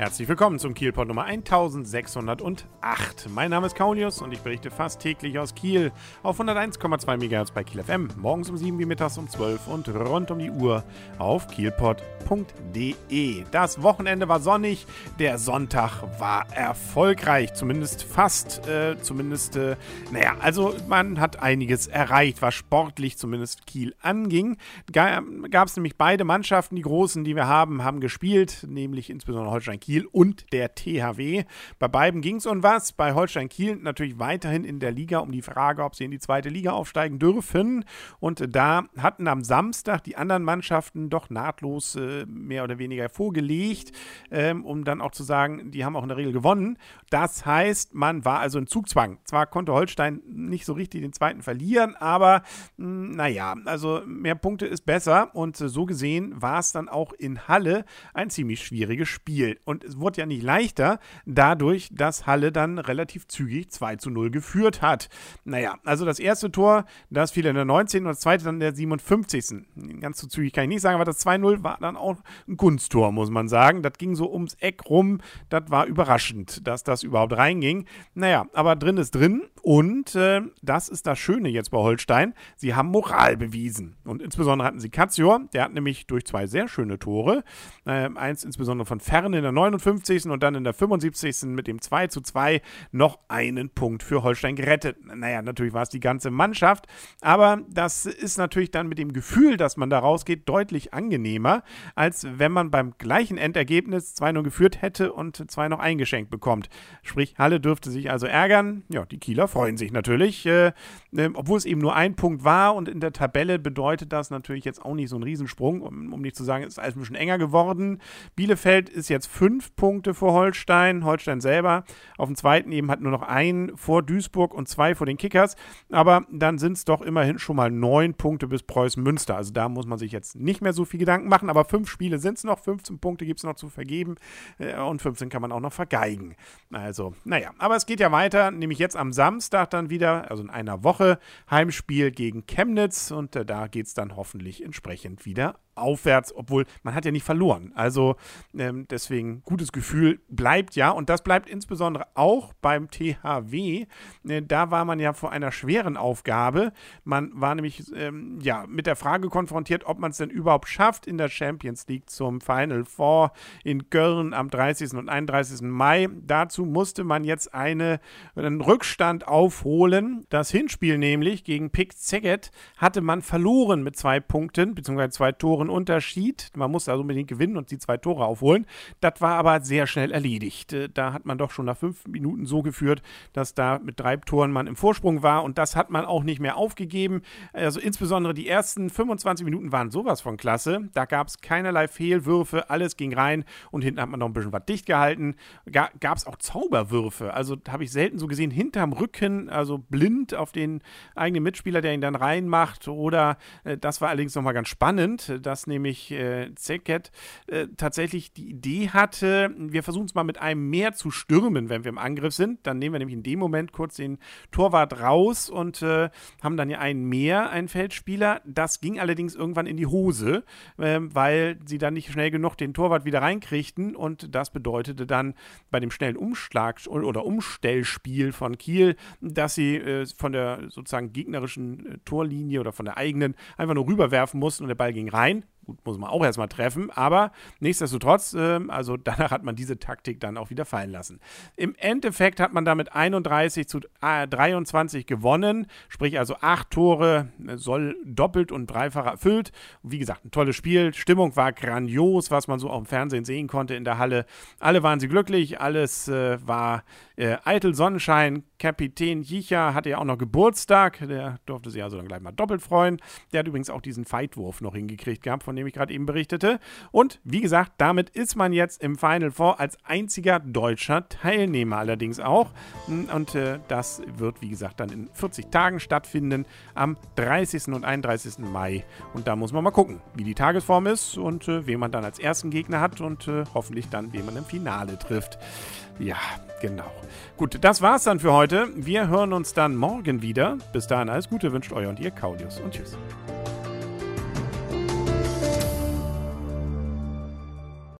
Herzlich willkommen zum Kielpot Nummer 1608. Mein Name ist Kaulius und ich berichte fast täglich aus Kiel auf 101,2 MHz bei Kiel FM, morgens um 7 wie mittags um 12 und rund um die Uhr auf kielpot.de. Das Wochenende war sonnig, der Sonntag war erfolgreich, zumindest fast, äh, zumindest, äh, naja, also man hat einiges erreicht, was sportlich zumindest Kiel anging. Gab es nämlich beide Mannschaften, die großen, die wir haben, haben gespielt, nämlich insbesondere Holstein Kiel Kiel und der THW. Bei beiden ging es um was. Bei Holstein Kiel natürlich weiterhin in der Liga um die Frage, ob sie in die zweite Liga aufsteigen dürfen. Und da hatten am Samstag die anderen Mannschaften doch nahtlos äh, mehr oder weniger vorgelegt, ähm, um dann auch zu sagen, die haben auch in der Regel gewonnen. Das heißt, man war also in Zugzwang. Zwar konnte Holstein nicht so richtig den zweiten verlieren, aber mh, hm, naja, also mehr Punkte ist besser. Und äh, so gesehen war es dann auch in Halle ein ziemlich schwieriges Spiel. Und und es wurde ja nicht leichter, dadurch, dass Halle dann relativ zügig 2 zu 0 geführt hat. Naja, also das erste Tor, das fiel in der 19. und das zweite dann in der 57. Ganz so zügig kann ich nicht sagen, aber das 2-0 war dann auch ein Kunsttor, muss man sagen. Das ging so ums Eck rum. Das war überraschend, dass das überhaupt reinging. Naja, aber drin ist drin und äh, das ist das Schöne jetzt bei Holstein. Sie haben Moral bewiesen. Und insbesondere hatten sie Katsior, der hat nämlich durch zwei sehr schöne Tore, äh, eins insbesondere von Ferne in der 59. und dann in der 75. mit dem 2 zu 2 noch einen Punkt für Holstein gerettet. Naja, natürlich war es die ganze Mannschaft, aber das ist natürlich dann mit dem Gefühl, dass man da rausgeht, deutlich angenehmer, als wenn man beim gleichen Endergebnis 2-0 geführt hätte und 2 noch eingeschenkt bekommt. Sprich, Halle dürfte sich also ärgern. Ja, die Kieler freuen sich natürlich, äh, äh, obwohl es eben nur ein Punkt war. Und in der Tabelle bedeutet das natürlich jetzt auch nicht so ein Riesensprung, um, um nicht zu sagen, es ist alles ein bisschen enger geworden. Bielefeld ist jetzt fünf Punkte vor Holstein, Holstein selber auf dem zweiten eben hat nur noch einen vor Duisburg und zwei vor den Kickers, aber dann sind es doch immerhin schon mal neun Punkte bis Preußen Münster, also da muss man sich jetzt nicht mehr so viel Gedanken machen, aber fünf Spiele sind es noch, 15 Punkte gibt es noch zu vergeben. Äh, und 15 kann man auch noch vergeigen. Also, naja, aber es geht ja weiter, nämlich jetzt am Samstag Samstag dann wieder, also in einer Woche, Heimspiel gegen Chemnitz und äh, da geht es dann hoffentlich entsprechend wieder aufwärts, obwohl man hat ja nicht verloren. Also ähm, deswegen gutes Gefühl bleibt ja und das bleibt insbesondere auch beim THW. Äh, da war man ja vor einer schweren Aufgabe. Man war nämlich ähm, ja mit der Frage konfrontiert, ob man es denn überhaupt schafft in der Champions League zum Final Four in Köln am 30. und 31. Mai. Dazu musste man jetzt eine, einen Rückstand aufholen. Das Hinspiel nämlich gegen Pick Szeged hatte man verloren mit zwei Punkten bzw. zwei Toren Unterschied. Man musste also unbedingt gewinnen und die zwei Tore aufholen. Das war aber sehr schnell erledigt. Äh, da hat man doch schon nach fünf Minuten so geführt, dass da mit drei Toren man im Vorsprung war und das hat man auch nicht mehr aufgegeben. Also insbesondere die ersten 25 Minuten waren sowas von klasse. Da gab es keinerlei Fehlwürfe, alles ging rein und hinten hat man noch ein bisschen was dicht gehalten. Gab es auch Zauberwürfe. Also habe ich selten so gesehen, hinterm Rücken, also blind auf den eigenen Mitspieler, der ihn dann reinmacht. Oder äh, das war allerdings nochmal ganz spannend, dass dass nämlich äh, Zeket äh, tatsächlich die Idee hatte, wir versuchen es mal mit einem mehr zu stürmen, wenn wir im Angriff sind. Dann nehmen wir nämlich in dem Moment kurz den Torwart raus und äh, haben dann ja einen mehr, einen Feldspieler. Das ging allerdings irgendwann in die Hose, ähm, weil sie dann nicht schnell genug den Torwart wieder reinkriegten und das bedeutete dann bei dem schnellen Umschlag oder Umstellspiel von Kiel, dass sie äh, von der sozusagen gegnerischen äh, Torlinie oder von der eigenen einfach nur rüberwerfen mussten und der Ball ging rein. Muss man auch erstmal treffen, aber nichtsdestotrotz, äh, also danach hat man diese Taktik dann auch wieder fallen lassen. Im Endeffekt hat man damit 31 zu äh, 23 gewonnen, sprich also acht Tore, äh, soll doppelt und dreifach erfüllt. wie gesagt, ein tolles Spiel, Stimmung war grandios, was man so auch im Fernsehen sehen konnte in der Halle. Alle waren sie glücklich, alles äh, war äh, eitel Sonnenschein. Kapitän Jicha hatte ja auch noch Geburtstag, der durfte sich also dann gleich mal doppelt freuen. Der hat übrigens auch diesen Feitwurf noch hingekriegt gehabt, von dem ich gerade eben berichtete. Und wie gesagt, damit ist man jetzt im Final Four als einziger deutscher Teilnehmer allerdings auch. Und äh, das wird, wie gesagt, dann in 40 Tagen stattfinden, am 30. und 31. Mai. Und da muss man mal gucken, wie die Tagesform ist und äh, wen man dann als ersten Gegner hat und äh, hoffentlich dann, wen man im Finale trifft. Ja, genau. Gut, das war's dann für heute. Wir hören uns dann morgen wieder. Bis dahin alles Gute wünscht euer und ihr Kaulius und tschüss.